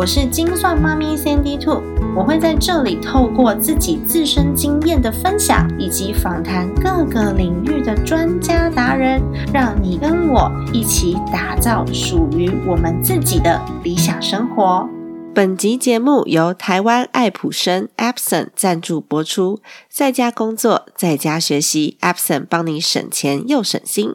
我是精算妈咪 Sandy Two，我会在这里透过自己自身经验的分享，以及访谈各个领域的专家达人，让你跟我一起打造属于我们自己的理想生活。本集节目由台湾爱普生 Epson 赞助播出，在家工作，在家学习，Epson 帮你省钱又省心。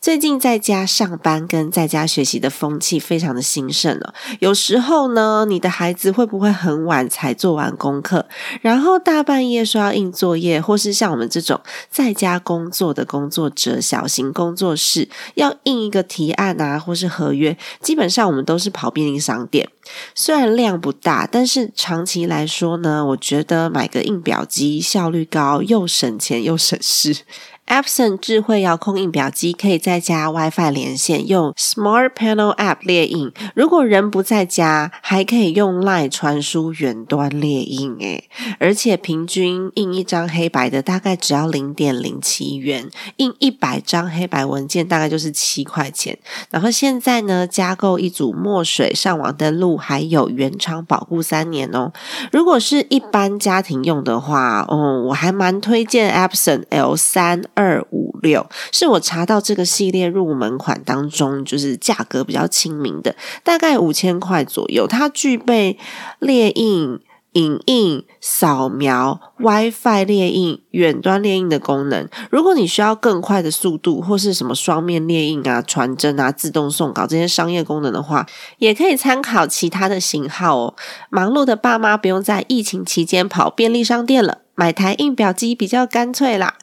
最近在家上班跟在家学习的风气非常的兴盛了。有时候呢，你的孩子会不会很晚才做完功课，然后大半夜说要印作业，或是像我们这种在家工作的工作者，小型工作室要印一个提案啊，或是合约，基本上我们都是跑便利商店。虽然量不大，但是长期来说呢，我觉得买个印表机效率高，又省钱又省事。Epson 智慧遥控印表机可以在家 WiFi 连线，用 Smart Panel App 列印。如果人不在家，还可以用 Line 传输远端列印。诶，而且平均印一张黑白的大概只要零点零七元，印一百张黑白文件大概就是七块钱。然后现在呢，加购一组墨水、上网登录，还有原厂保护三年哦。如果是一般家庭用的话，哦，我还蛮推荐 Epson L 三。二五六是我查到这个系列入门款当中，就是价格比较亲民的，大概五千块左右。它具备列印。影印、扫描、WiFi 列印、远端列印的功能。如果你需要更快的速度，或是什么双面列印啊、传真啊、自动送稿这些商业功能的话，也可以参考其他的型号哦。忙碌的爸妈不用在疫情期间跑便利商店了，买台印表机比较干脆啦。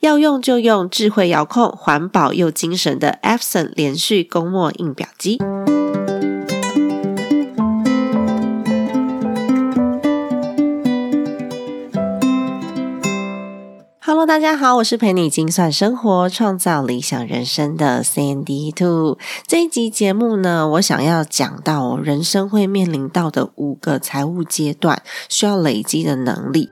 要用就用智慧遥控、环保又精神的 Epson 连续供墨印表机。Hello，大家好，我是陪你精算生活、创造理想人生的 Sandy Two。这一集节目呢，我想要讲到人生会面临到的五个财务阶段需要累积的能力。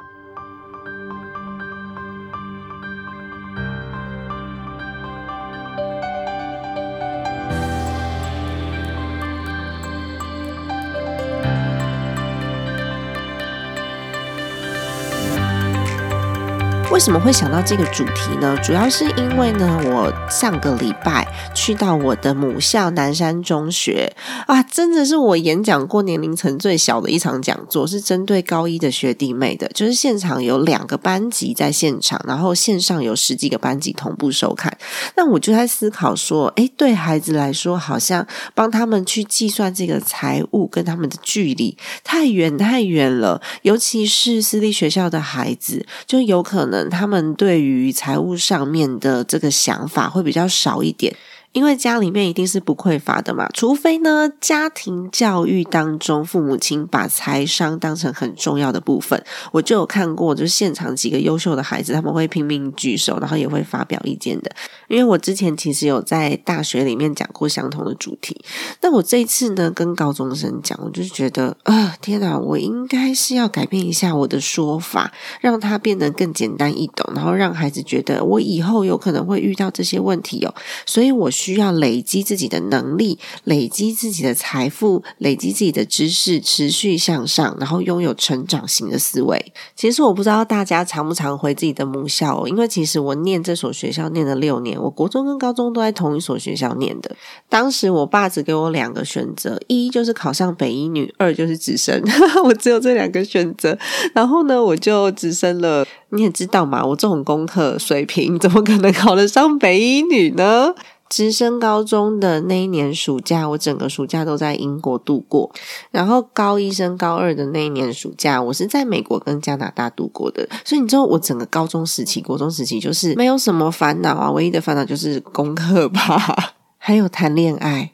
什么会想到这个主题呢？主要是因为呢，我上个礼拜去到我的母校南山中学啊，真的是我演讲过年龄层最小的一场讲座，是针对高一的学弟妹的。就是现场有两个班级在现场，然后线上有十几个班级同步收看。那我就在思考说，诶，对孩子来说，好像帮他们去计算这个财务跟他们的距离太远太远了，尤其是私立学校的孩子，就有可能。他们对于财务上面的这个想法会比较少一点。因为家里面一定是不匮乏的嘛，除非呢，家庭教育当中父母亲把财商当成很重要的部分。我就有看过，就是现场几个优秀的孩子，他们会拼命举手，然后也会发表意见的。因为我之前其实有在大学里面讲过相同的主题，那我这一次呢，跟高中生讲，我就是觉得啊，天哪，我应该是要改变一下我的说法，让它变得更简单易懂，然后让孩子觉得我以后有可能会遇到这些问题哦，所以我。需需要累积自己的能力，累积自己的财富，累积自己的知识，持续向上，然后拥有成长型的思维。其实我不知道大家常不常回自己的母校哦，因为其实我念这所学校念了六年，我国中跟高中都在同一所学校念的。当时我爸只给我两个选择，一就是考上北医女，二就是直升。我只有这两个选择，然后呢，我就直升了。你也知道嘛，我这种功课水平，怎么可能考得上北医女呢？直升高中的那一年暑假，我整个暑假都在英国度过。然后高一升高二的那一年暑假，我是在美国跟加拿大度过的。所以你知道，我整个高中时期、国中时期就是没有什么烦恼啊，唯一的烦恼就是功课吧。还有谈恋爱，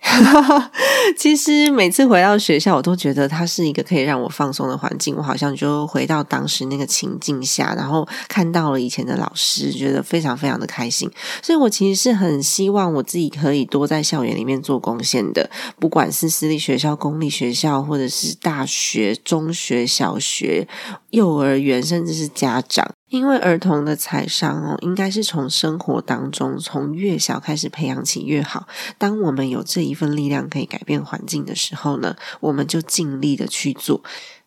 其实每次回到学校，我都觉得它是一个可以让我放松的环境。我好像就回到当时那个情境下，然后看到了以前的老师，觉得非常非常的开心。所以我其实是很希望我自己可以多在校园里面做贡献的，不管是私立学校、公立学校，或者是大学、中学、小学、幼儿园，甚至是家长。因为儿童的财商哦，应该是从生活当中，从越小开始培养起越好。当我们有这一份力量可以改变环境的时候呢，我们就尽力的去做。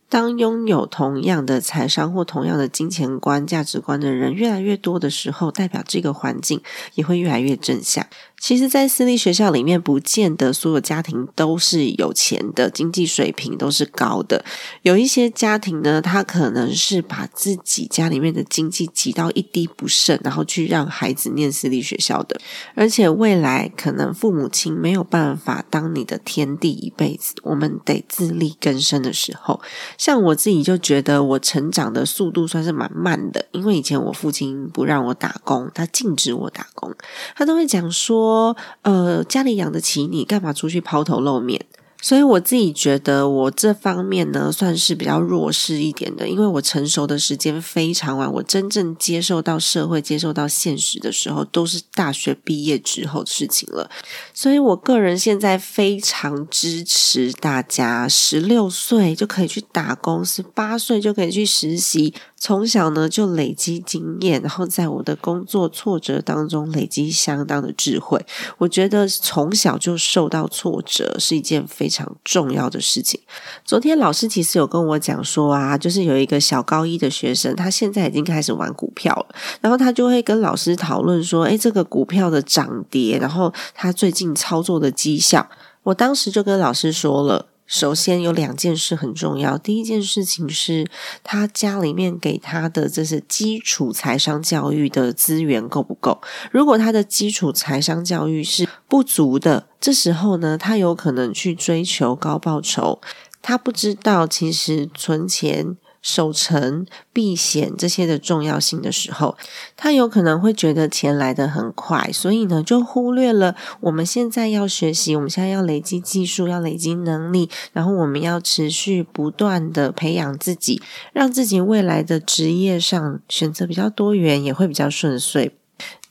当拥有同样的财商或同样的金钱观、价值观的人越来越多的时候，代表这个环境也会越来越正向。其实，在私立学校里面，不见得所有家庭都是有钱的，经济水平都是高的。有一些家庭呢，他可能是把自己家里面的经济挤到一滴不剩，然后去让孩子念私立学校的。而且未来可能父母亲没有办法当你的天地一辈子，我们得自力更生的时候，像我自己就觉得我成长的速度算是蛮慢的，因为以前我父亲不让我打工，他禁止我打工，他都会讲说。说呃，家里养得起你，干嘛出去抛头露面？所以我自己觉得，我这方面呢算是比较弱势一点的，因为我成熟的时间非常晚，我真正接受到社会、接受到现实的时候，都是大学毕业之后的事情了。所以我个人现在非常支持大家，十六岁就可以去打工，十八岁就可以去实习。从小呢就累积经验，然后在我的工作挫折当中累积相当的智慧。我觉得从小就受到挫折是一件非常重要的事情。昨天老师其实有跟我讲说啊，就是有一个小高一的学生，他现在已经开始玩股票了，然后他就会跟老师讨论说，诶，这个股票的涨跌，然后他最近操作的绩效。我当时就跟老师说了。首先有两件事很重要。第一件事情是他家里面给他的这些基础财商教育的资源够不够？如果他的基础财商教育是不足的，这时候呢，他有可能去追求高报酬，他不知道其实存钱。守城、避险这些的重要性的时候，他有可能会觉得钱来得很快，所以呢，就忽略了我们现在要学习，我们现在要累积技术，要累积能力，然后我们要持续不断的培养自己，让自己未来的职业上选择比较多元，也会比较顺遂。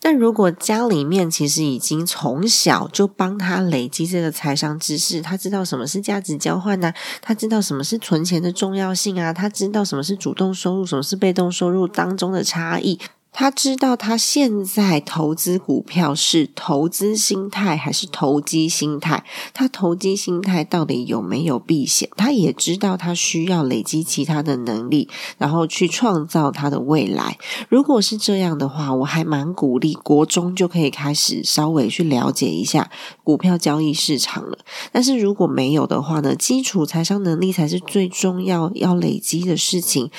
但如果家里面其实已经从小就帮他累积这个财商知识，他知道什么是价值交换呢？他知道什么是存钱的重要性啊？他知道什么是主动收入，什么是被动收入当中的差异。他知道他现在投资股票是投资心态还是投机心态？他投机心态到底有没有避险？他也知道他需要累积其他的能力，然后去创造他的未来。如果是这样的话，我还蛮鼓励国中就可以开始稍微去了解一下股票交易市场了。但是如果没有的话呢，基础财商能力才是最重要要累积的事情。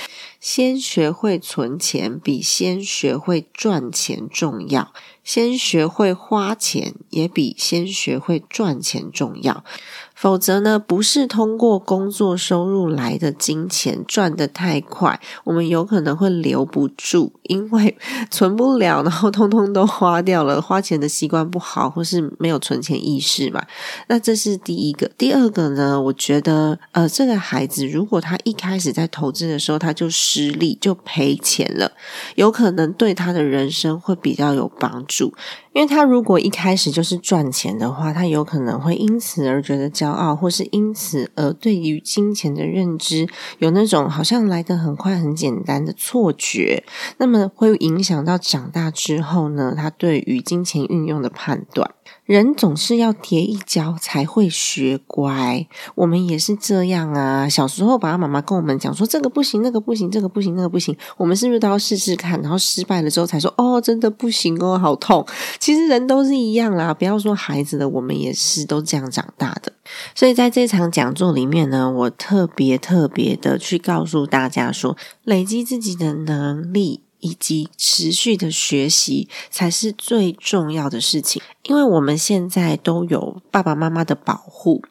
先学会存钱，比先学会赚钱重要。先学会花钱，也比先学会赚钱重要。否则呢，不是通过工作收入来的金钱赚得太快，我们有可能会留不住，因为存不了，然后通通都花掉了，花钱的习惯不好，或是没有存钱意识嘛。那这是第一个。第二个呢，我觉得，呃，这个孩子如果他一开始在投资的时候他就失利，就赔钱了，有可能对他的人生会比较有帮助。因为他如果一开始就是赚钱的话，他有可能会因此而觉得骄傲，或是因此而对于金钱的认知有那种好像来得很快、很简单的错觉，那么会影响到长大之后呢，他对于金钱运用的判断。人总是要跌一跤才会学乖，我们也是这样啊。小时候爸爸妈妈跟我们讲说这个不行，那个不行，这个不行，那个不行，我们是不是都要试试看？然后失败了之后才说哦，真的不行哦，好痛。其实人都是一样啦，不要说孩子的，我们也是都这样长大的。所以在这场讲座里面呢，我特别特别的去告诉大家说，累积自己的能力。以及持续的学习才是最重要的事情。因为我们现在都有爸爸妈妈的保护，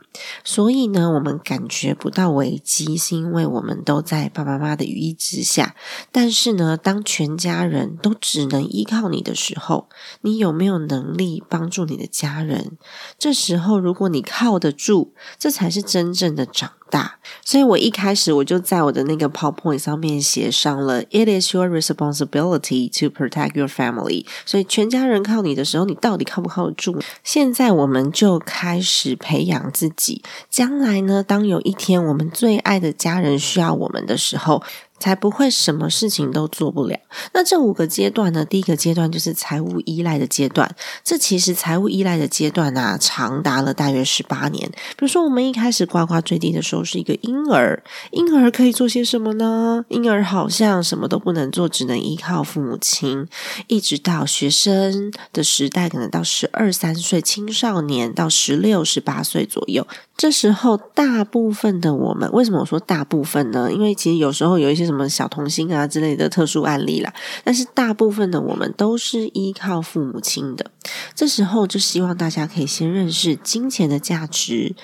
所以呢，我们感觉不到危机，是因为我们都在爸爸妈妈的羽翼之下。但是呢，当全家人都只能依靠你的时候，你有没有能力帮助你的家人？这时候，如果你靠得住，这才是真正的长大。所以我一开始我就在我的那个 PowerPoint 上面写上了 “It is your responsibility to protect your family”。所以全家人靠你的时候，你到底靠不靠住？现在我们就开始培养自己，将来呢，当有一天我们最爱的家人需要我们的时候。才不会什么事情都做不了。那这五个阶段呢？第一个阶段就是财务依赖的阶段。这其实财务依赖的阶段啊，长达了大约十八年。比如说，我们一开始呱呱坠地的时候是一个婴儿，婴儿可以做些什么呢？婴儿好像什么都不能做，只能依靠父母亲。一直到学生的时代，可能到十二三岁，青少年到十六十八岁左右。这时候，大部分的我们，为什么我说大部分呢？因为其实有时候有一些什么什么小童星啊之类的特殊案例啦，但是大部分的我们都是依靠父母亲的。这时候就希望大家可以先认识金钱的价值，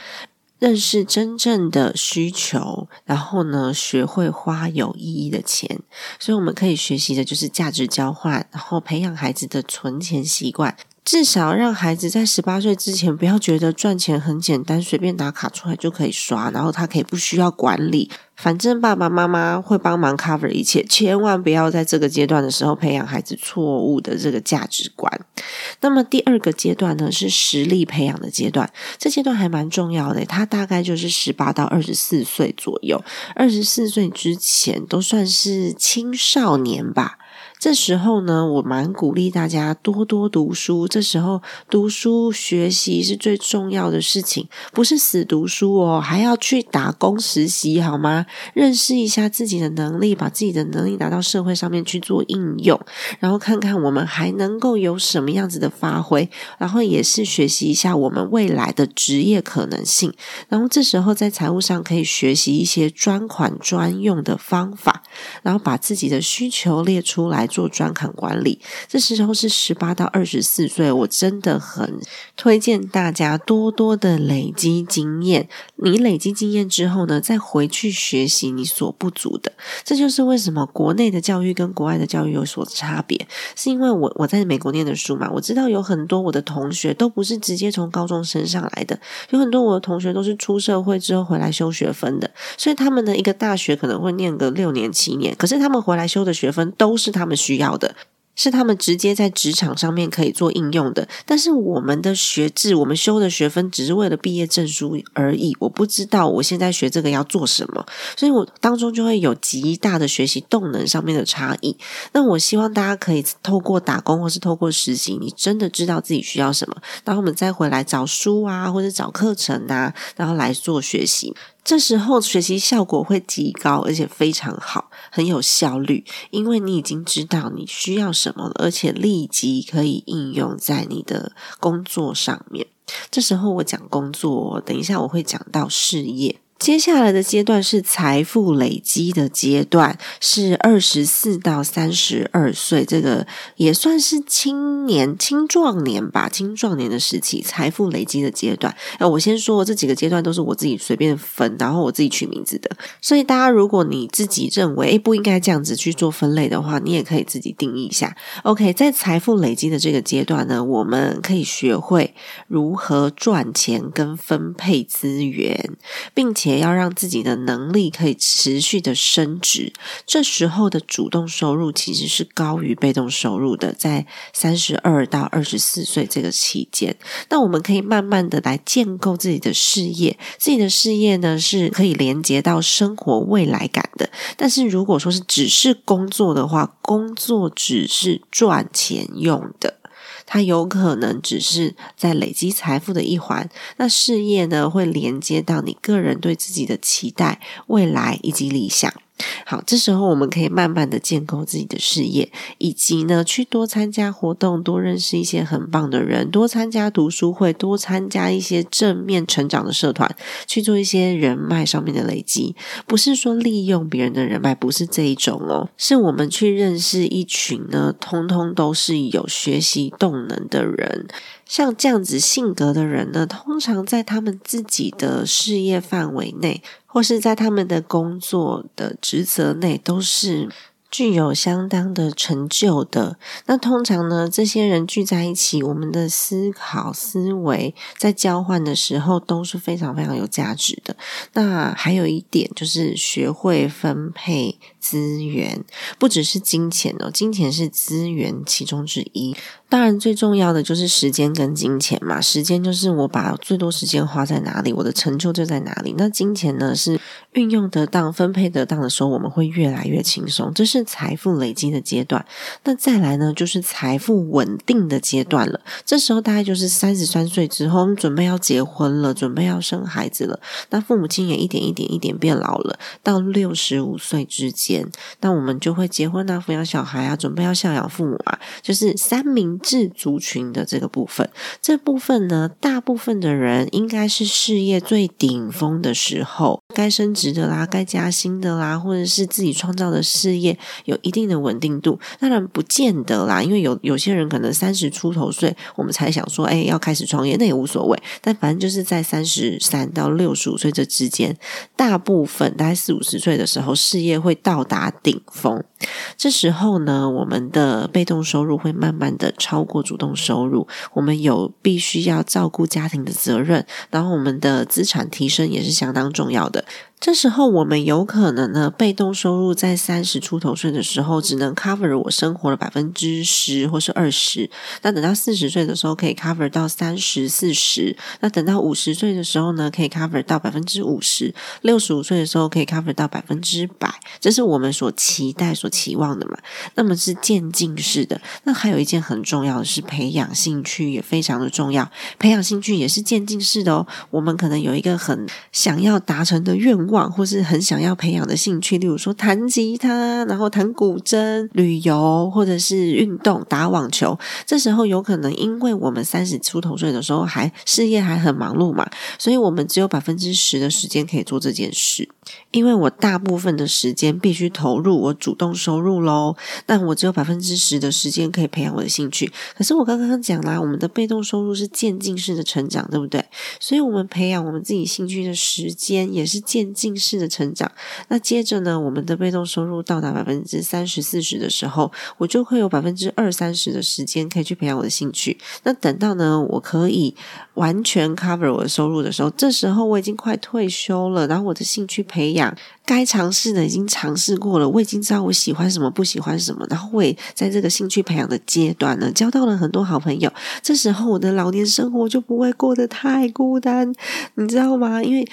认识真正的需求，然后呢，学会花有意义的钱。所以我们可以学习的就是价值交换，然后培养孩子的存钱习惯。至少让孩子在十八岁之前，不要觉得赚钱很简单，随便拿卡出来就可以刷，然后他可以不需要管理，反正爸爸妈妈会帮忙 cover 一切。千万不要在这个阶段的时候培养孩子错误的这个价值观。那么第二个阶段呢，是实力培养的阶段，这阶段还蛮重要的，它大概就是十八到二十四岁左右，二十四岁之前都算是青少年吧。这时候呢，我蛮鼓励大家多多读书。这时候读书学习是最重要的事情，不是死读书哦，还要去打工实习，好吗？认识一下自己的能力，把自己的能力拿到社会上面去做应用，然后看看我们还能够有什么样子的发挥，然后也是学习一下我们未来的职业可能性。然后这时候在财务上可以学习一些专款专用的方法，然后把自己的需求列出来。做专款管理，这时候是十八到二十四岁，我真的很推荐大家多多的累积经验。你累积经验之后呢，再回去学习你所不足的。这就是为什么国内的教育跟国外的教育有所差别，是因为我我在美国念的书嘛，我知道有很多我的同学都不是直接从高中升上来的，有很多我的同学都是出社会之后回来修学分的，所以他们的一个大学可能会念个六年七年，可是他们回来修的学分都是他们。需要的是他们直接在职场上面可以做应用的，但是我们的学制，我们修的学分只是为了毕业证书而已。我不知道我现在学这个要做什么，所以我当中就会有极大的学习动能上面的差异。那我希望大家可以透过打工或是透过实习，你真的知道自己需要什么，然后我们再回来找书啊，或者找课程啊，然后来做学习。这时候学习效果会极高，而且非常好，很有效率，因为你已经知道你需要什么了，而且立即可以应用在你的工作上面。这时候我讲工作，等一下我会讲到事业。接下来的阶段是财富累积的阶段，是二十四到三十二岁，这个也算是青年、青壮年吧，青壮年的时期，财富累积的阶段。呃，我先说这几个阶段都是我自己随便分，然后我自己取名字的。所以大家如果你自己认为诶不应该这样子去做分类的话，你也可以自己定义一下。OK，在财富累积的这个阶段呢，我们可以学会如何赚钱跟分配资源，并且。也要让自己的能力可以持续的升值，这时候的主动收入其实是高于被动收入的，在三十二到二十四岁这个期间，那我们可以慢慢的来建构自己的事业，自己的事业呢是可以连接到生活未来感的。但是如果说是只是工作的话，工作只是赚钱用的。它有可能只是在累积财富的一环，那事业呢会连接到你个人对自己的期待、未来以及理想。好，这时候我们可以慢慢的建构自己的事业，以及呢，去多参加活动，多认识一些很棒的人，多参加读书会，多参加一些正面成长的社团，去做一些人脉上面的累积。不是说利用别人的人脉，不是这一种哦，是我们去认识一群呢，通通都是有学习动能的人。像这样子性格的人呢，通常在他们自己的事业范围内，或是在他们的工作的职责内，都是。具有相当的成就的，那通常呢，这些人聚在一起，我们的思考思维在交换的时候都是非常非常有价值的。那还有一点就是学会分配资源，不只是金钱哦，金钱是资源其中之一。当然，最重要的就是时间跟金钱嘛。时间就是我把最多时间花在哪里，我的成就就在哪里。那金钱呢，是运用得当、分配得当的时候，我们会越来越轻松。这是财富累积的阶段。那再来呢，就是财富稳定的阶段了。这时候大概就是三十三岁之后，我们准备要结婚了，准备要生孩子了。那父母亲也一点一点一点变老了。到六十五岁之间，那我们就会结婚啊，抚养小孩啊，准备要孝养父母啊，就是三明。治族群的这个部分，这部分呢，大部分的人应该是事业最顶峰的时候，该升职的啦，该加薪的啦，或者是自己创造的事业有一定的稳定度。当然不见得啦，因为有有些人可能三十出头岁，我们才想说，哎，要开始创业，那也无所谓。但反正就是在三十三到六十五岁这之间，大部分大概四五十岁的时候，事业会到达顶峰。这时候呢，我们的被动收入会慢慢的超过主动收入，我们有必须要照顾家庭的责任，然后我们的资产提升也是相当重要的。这时候，我们有可能呢，被动收入在三十出头岁的时候，只能 cover 我生活的百分之十或是二十。那等到四十岁的时候，可以 cover 到三十四十。那等到五十岁的时候呢，可以 cover 到百分之五十。六十五岁的时候，可以 cover 到百分之百。这是我们所期待、所期望的嘛？那么是渐进式的。那还有一件很重要的是，培养兴趣也非常的重要。培养兴趣也是渐进式的哦。我们可能有一个很想要达成的愿望。或是很想要培养的兴趣，例如说弹吉他，然后弹古筝、旅游，或者是运动、打网球。这时候有可能，因为我们三十出头岁的时候还事业还很忙碌嘛，所以我们只有百分之十的时间可以做这件事。因为我大部分的时间必须投入我主动收入喽，但我只有百分之十的时间可以培养我的兴趣。可是我刚刚讲啦，我们的被动收入是渐进式的成长，对不对？所以，我们培养我们自己兴趣的时间也是渐近视的成长。那接着呢，我们的被动收入到达百分之三十四十的时候，我就会有百分之二三十的时间可以去培养我的兴趣。那等到呢，我可以完全 cover 我的收入的时候，这时候我已经快退休了，然后我的兴趣培养。该尝试的已经尝试过了，我已经知道我喜欢什么，不喜欢什么。然后我也在这个兴趣培养的阶段呢，交到了很多好朋友。这时候我的老年生活就不会过得太孤单，你知道吗？因为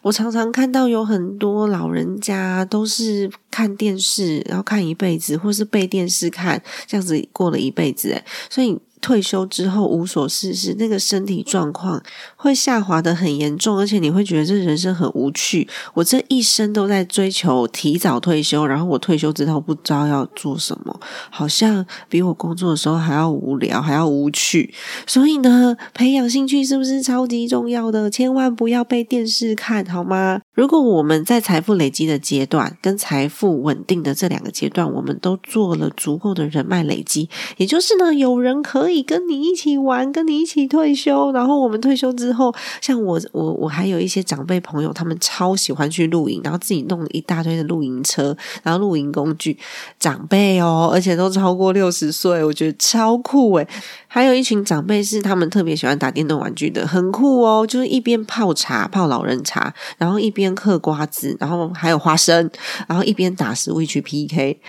我常常看到有很多老人家都是看电视，然后看一辈子，或是被电视看，这样子过了一辈子。诶所以。退休之后无所事事，那个身体状况会下滑的很严重，而且你会觉得这人生很无趣。我这一生都在追求提早退休，然后我退休之后不知道要做什么，好像比我工作的时候还要无聊，还要无趣。所以呢，培养兴趣是不是超级重要的？千万不要被电视看好吗？如果我们在财富累积的阶段跟财富稳定的这两个阶段，我们都做了足够的人脉累积，也就是呢，有人可以以跟你一起玩，跟你一起退休。然后我们退休之后，像我，我，我还有一些长辈朋友，他们超喜欢去露营，然后自己弄了一大堆的露营车，然后露营工具。长辈哦，而且都超过六十岁，我觉得超酷诶还有一群长辈是他们特别喜欢打电动玩具的，很酷哦，就是一边泡茶泡老人茶，然后一边。边嗑瓜子，然后还有花生，然后一边打 Switch PK，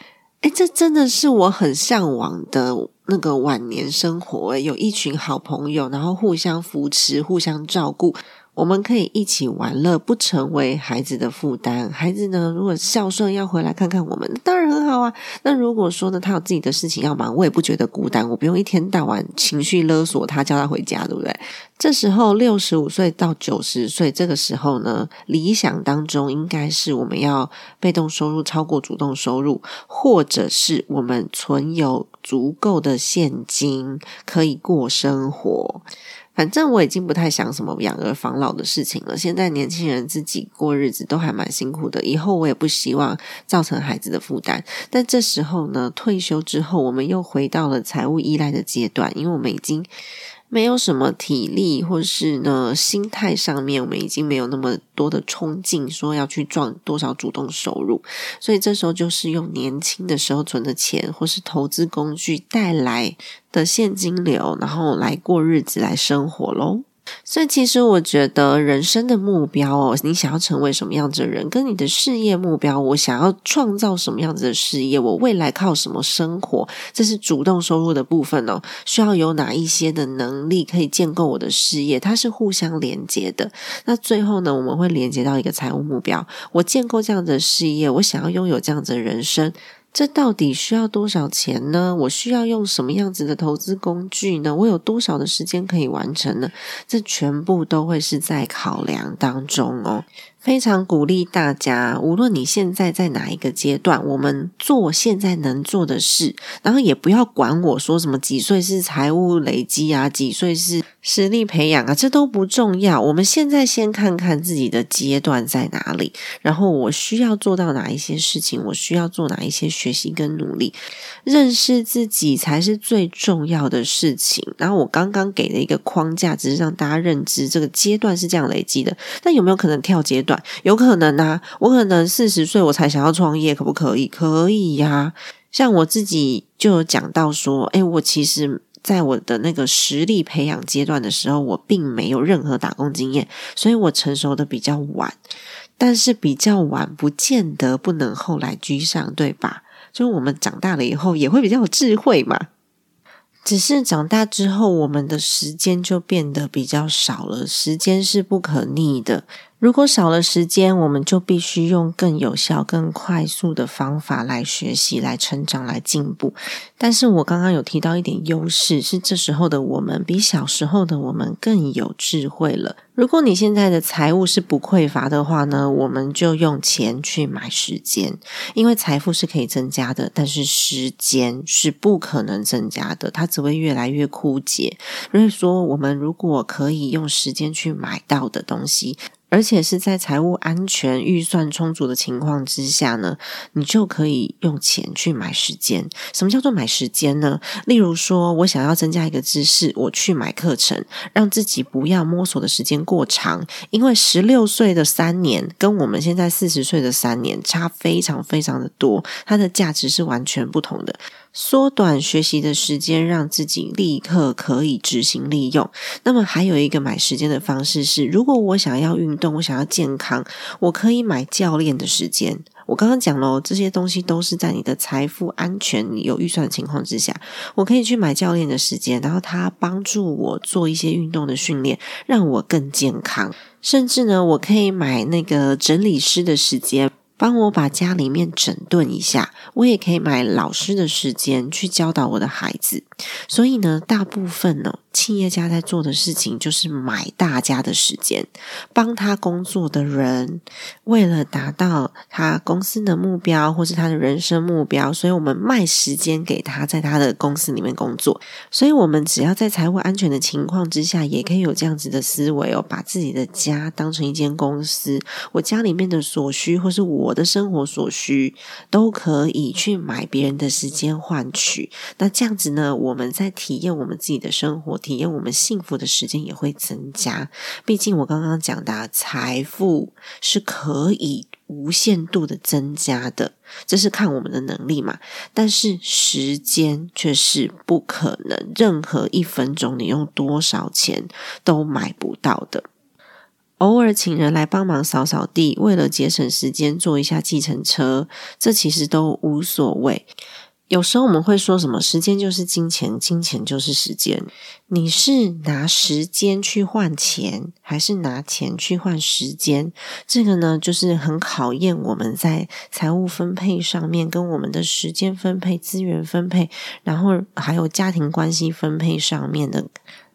哎，这真的是我很向往的那个晚年生活。有一群好朋友，然后互相扶持，互相照顾。我们可以一起玩乐，不成为孩子的负担。孩子呢，如果孝顺要回来看看我们，当然很好啊。那如果说呢，他有自己的事情要忙，我也不觉得孤单。我不用一天到晚情绪勒索他，叫他回家，对不对？这时候六十五岁到九十岁，这个时候呢，理想当中应该是我们要被动收入超过主动收入，或者是我们存有足够的现金，可以过生活。反正我已经不太想什么养儿防老的事情了。现在年轻人自己过日子都还蛮辛苦的，以后我也不希望造成孩子的负担。但这时候呢，退休之后，我们又回到了财务依赖的阶段，因为我们已经。没有什么体力，或是呢心态上面，我们已经没有那么多的冲劲，说要去赚多少主动收入，所以这时候就是用年轻的时候存的钱，或是投资工具带来的现金流，然后来过日子，来生活喽。所以，其实我觉得人生的目标哦，你想要成为什么样子的人，跟你的事业目标，我想要创造什么样子的事业，我未来靠什么生活，这是主动收入的部分哦。需要有哪一些的能力可以建构我的事业，它是互相连接的。那最后呢，我们会连接到一个财务目标。我建构这样的事业，我想要拥有这样子的人生。这到底需要多少钱呢？我需要用什么样子的投资工具呢？我有多少的时间可以完成呢？这全部都会是在考量当中哦。非常鼓励大家，无论你现在在哪一个阶段，我们做现在能做的事，然后也不要管我说什么几岁是财务累积啊，几岁是实力培养啊，这都不重要。我们现在先看看自己的阶段在哪里，然后我需要做到哪一些事情，我需要做哪一些学习跟努力，认识自己才是最重要的事情。然后我刚刚给的一个框架，只是让大家认知这个阶段是这样累积的，但有没有可能跳阶段？有可能啊，我可能四十岁我才想要创业，可不可以？可以呀。像我自己就有讲到说，诶，我其实在我的那个实力培养阶段的时候，我并没有任何打工经验，所以我成熟的比较晚。但是比较晚不见得不能后来居上，对吧？就是我们长大了以后也会比较有智慧嘛。只是长大之后，我们的时间就变得比较少了。时间是不可逆的。如果少了时间，我们就必须用更有效、更快速的方法来学习、来成长、来进步。但是我刚刚有提到一点优势，是这时候的我们比小时候的我们更有智慧了。如果你现在的财务是不匮乏的话呢，我们就用钱去买时间，因为财富是可以增加的，但是时间是不可能增加的，它只会越来越枯竭。所以说，我们如果可以用时间去买到的东西。而且是在财务安全、预算充足的情况之下呢，你就可以用钱去买时间。什么叫做买时间呢？例如说，我想要增加一个知识，我去买课程，让自己不要摸索的时间过长。因为十六岁的三年跟我们现在四十岁的三年差非常非常的多，它的价值是完全不同的。缩短学习的时间，让自己立刻可以执行利用。那么还有一个买时间的方式是，如果我想要运动，我想要健康，我可以买教练的时间。我刚刚讲了，这些东西都是在你的财富安全、有预算的情况之下，我可以去买教练的时间，然后他帮助我做一些运动的训练，让我更健康。甚至呢，我可以买那个整理师的时间。帮我把家里面整顿一下，我也可以买老师的时间去教导我的孩子。所以呢，大部分呢。企业家在做的事情就是买大家的时间，帮他工作的人为了达到他公司的目标或是他的人生目标，所以我们卖时间给他，在他的公司里面工作。所以，我们只要在财务安全的情况之下，也可以有这样子的思维哦，把自己的家当成一间公司，我家里面的所需或是我的生活所需，都可以去买别人的时间换取。那这样子呢，我们在体验我们自己的生活。体验我们幸福的时间也会增加。毕竟我刚刚讲的，财富是可以无限度的增加的，这是看我们的能力嘛。但是时间却是不可能，任何一分钟你用多少钱都买不到的。偶尔请人来帮忙扫扫地，为了节省时间，坐一下计程车，这其实都无所谓。有时候我们会说什么“时间就是金钱，金钱就是时间”。你是拿时间去换钱，还是拿钱去换时间？这个呢，就是很考验我们在财务分配上面，跟我们的时间分配、资源分配，然后还有家庭关系分配上面的。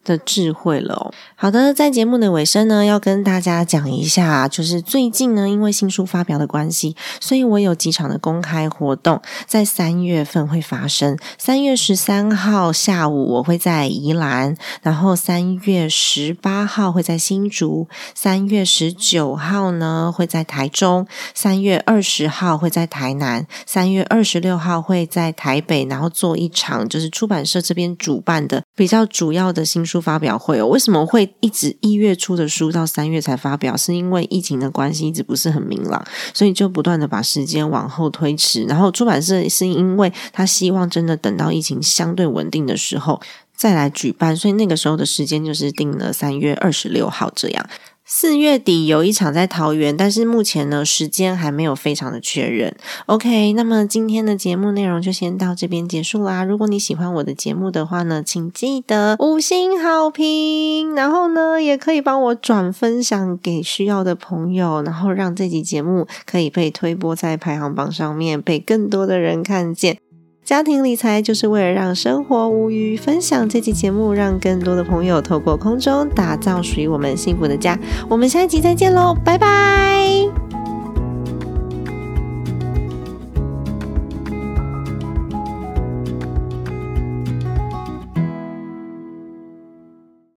的智慧了。好的，在节目的尾声呢，要跟大家讲一下，就是最近呢，因为新书发表的关系，所以我有几场的公开活动，在三月份会发生。三月十三号下午，我会在宜兰；然后三月十八号会在新竹；三月十九号呢会在台中；三月二十号会在台南；三月二十六号会在台北，然后做一场就是出版社这边主办的比较主要的新书。发表会哦。为什么会一直一月初的书到三月才发表？是因为疫情的关系，一直不是很明朗，所以就不断的把时间往后推迟。然后出版社是因为他希望真的等到疫情相对稳定的时候再来举办，所以那个时候的时间就是定了三月二十六号这样。四月底有一场在桃园，但是目前呢时间还没有非常的确认。OK，那么今天的节目内容就先到这边结束啦。如果你喜欢我的节目的话呢，请记得五星好评，然后呢也可以帮我转分享给需要的朋友，然后让这集节目可以被推播在排行榜上面，被更多的人看见。家庭理财就是为了让生活无余。分享这期节目，让更多的朋友透过空中打造属于我们幸福的家。我们下一集再见喽，拜拜。